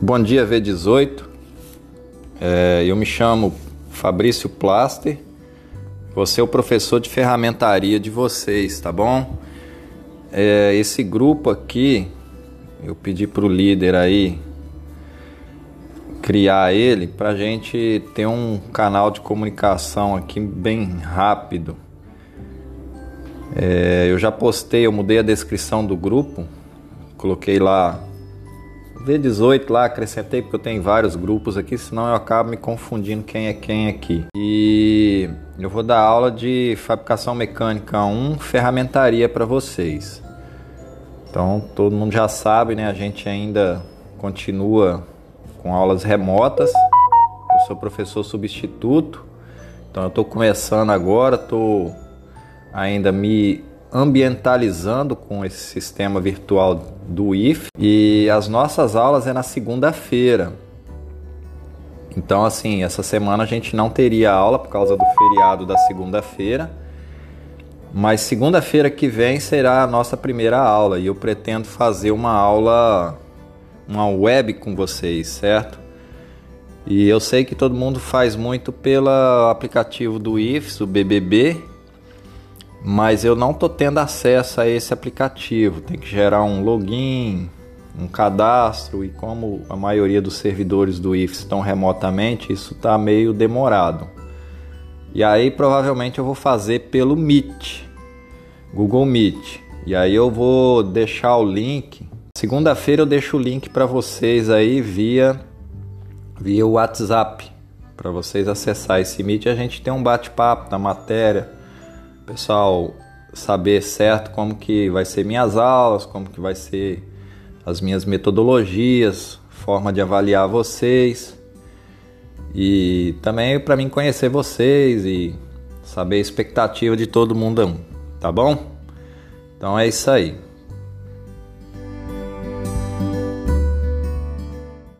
Bom dia, V18. É, eu me chamo Fabrício Plaster. Você é o professor de ferramentaria de vocês, tá bom? É, esse grupo aqui, eu pedi para o líder aí criar ele para gente ter um canal de comunicação aqui bem rápido. É, eu já postei, eu mudei a descrição do grupo, coloquei lá V18 lá, acrescentei porque eu tenho vários grupos aqui, senão eu acabo me confundindo quem é quem aqui. E eu vou dar aula de fabricação mecânica 1, ferramentaria para vocês. Então todo mundo já sabe, né? A gente ainda continua com aulas remotas. Eu sou professor substituto, então eu estou começando agora, estou ainda me ambientalizando com esse sistema virtual do IF e as nossas aulas é na segunda-feira. Então, assim, essa semana a gente não teria aula por causa do feriado da segunda-feira, mas segunda-feira que vem será a nossa primeira aula e eu pretendo fazer uma aula, uma web com vocês, certo? E eu sei que todo mundo faz muito pelo aplicativo do IFES, o BBB, mas eu não estou tendo acesso a esse aplicativo. Tem que gerar um login, um cadastro e como a maioria dos servidores do IF estão remotamente, isso está meio demorado. E aí provavelmente eu vou fazer pelo Meet, Google Meet. E aí eu vou deixar o link. Segunda-feira eu deixo o link para vocês aí via via WhatsApp para vocês acessar esse Meet. A gente tem um bate-papo da matéria pessoal saber certo como que vai ser minhas aulas, como que vai ser as minhas metodologias, forma de avaliar vocês e também para mim conhecer vocês e saber a expectativa de todo mundo, tá bom? Então é isso aí.